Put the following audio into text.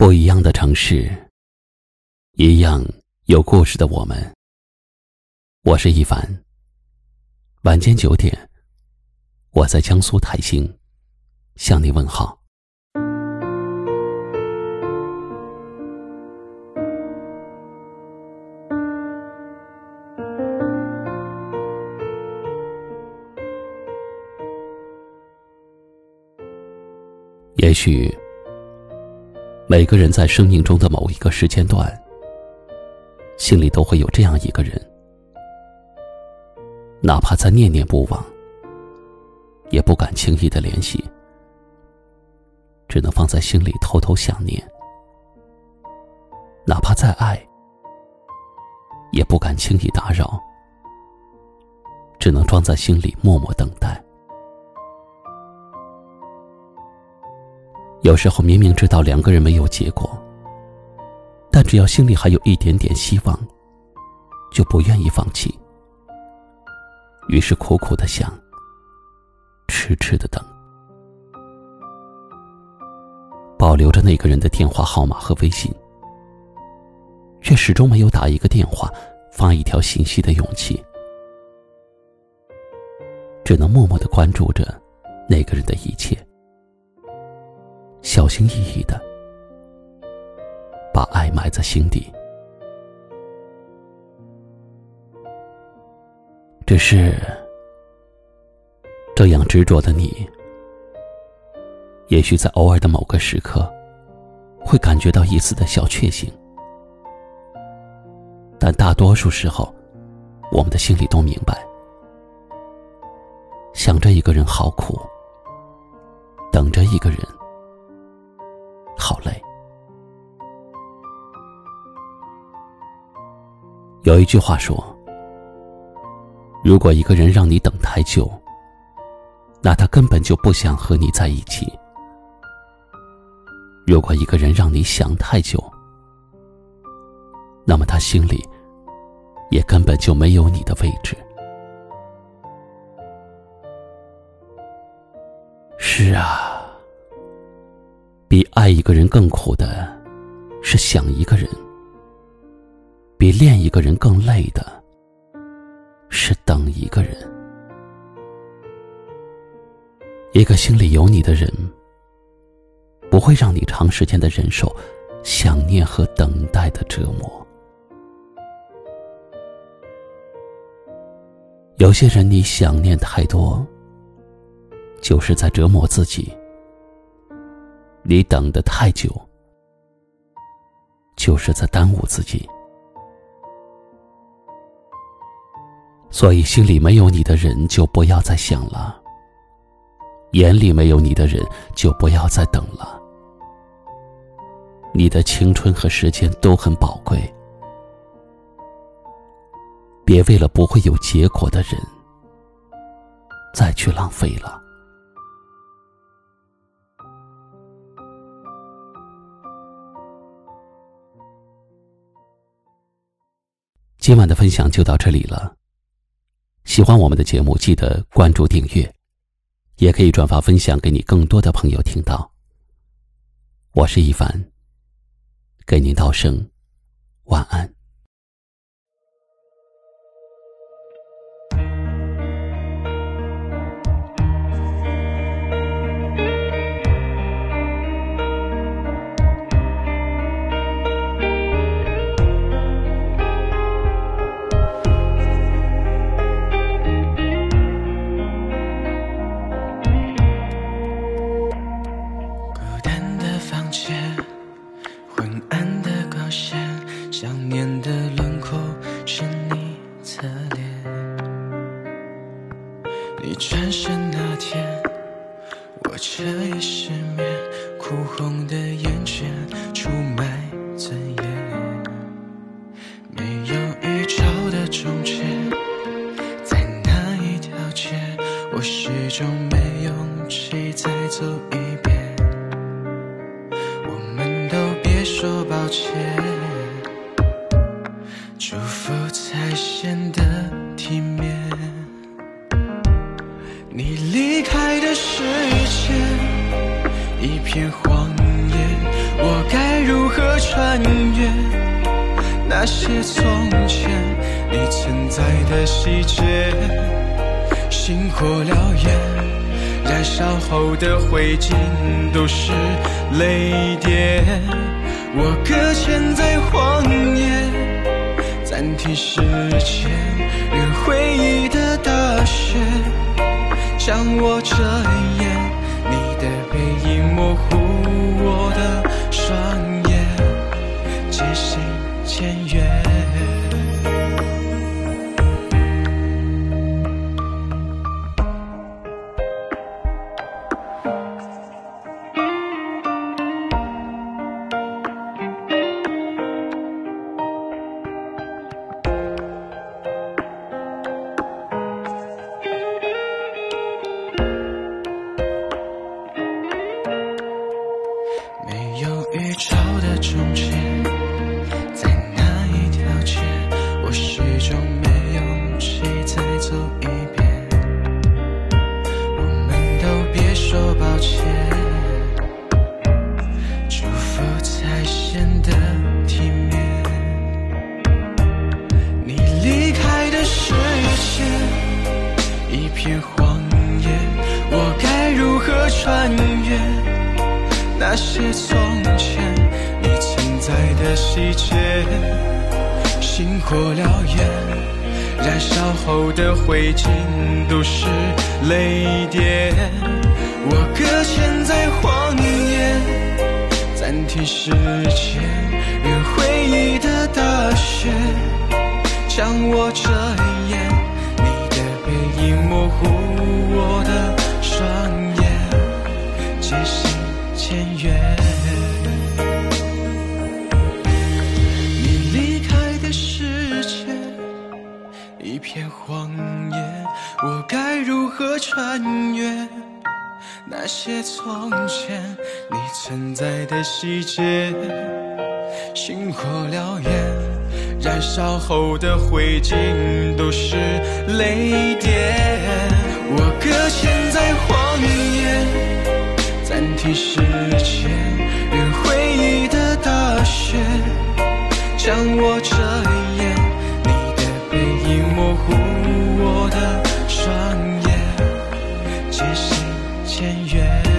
不一样的城市，一样有故事的我们。我是一凡。晚间九点，我在江苏泰兴向你问好。也许。每个人在生命中的某一个时间段，心里都会有这样一个人，哪怕再念念不忘，也不敢轻易的联系，只能放在心里偷偷想念；哪怕再爱，也不敢轻易打扰，只能装在心里默默等待。有时候明明知道两个人没有结果，但只要心里还有一点点希望，就不愿意放弃。于是苦苦的想，痴痴的等，保留着那个人的电话号码和微信，却始终没有打一个电话、发一条信息的勇气，只能默默的关注着那个人的一切。小心翼翼的把爱埋在心底，只是这样执着的你，也许在偶尔的某个时刻，会感觉到一丝的小确幸，但大多数时候，我们的心里都明白，想着一个人好苦，等着一个人。好累。有一句话说：“如果一个人让你等太久，那他根本就不想和你在一起；如果一个人让你想太久，那么他心里也根本就没有你的位置。”是啊。比爱一个人更苦的，是想一个人；比恋一个人更累的，是等一个人。一个心里有你的人，不会让你长时间的忍受想念和等待的折磨。有些人，你想念太多，就是在折磨自己。你等的太久，就是在耽误自己。所以，心里没有你的人就不要再想了；眼里没有你的人就不要再等了。你的青春和时间都很宝贵，别为了不会有结果的人再去浪费了。今晚的分享就到这里了。喜欢我们的节目，记得关注订阅，也可以转发分享给你更多的朋友听到。我是一凡，给您道声晚安。你转身那天，我彻夜失眠，哭红的眼圈，出卖尊严。没有预兆的终结，在那一条街，我始终没勇气再走一遍。我们都别说抱歉，片荒野，我该如何穿越那些从前你存在的细节，星火燎原，燃烧后的灰烬都是泪点。我搁浅在荒野，暂停时间，任回忆的大雪将我遮掩。歉，祝福才显得体面。你离开的世界一片荒野，我该如何穿越？那些从前你存在的细节，星火燎原，燃烧后的灰烬都是泪点。我搁浅在荒野，暂停时间，任回忆的大雪将我遮掩。你的背影模糊我的双眼，渐行渐远。你离开的世界一片荒野，我该如何穿越那些从前你存在的细节？星火燎原，燃烧后的灰烬都是泪点。我搁浅在荒野。暂停时渐远。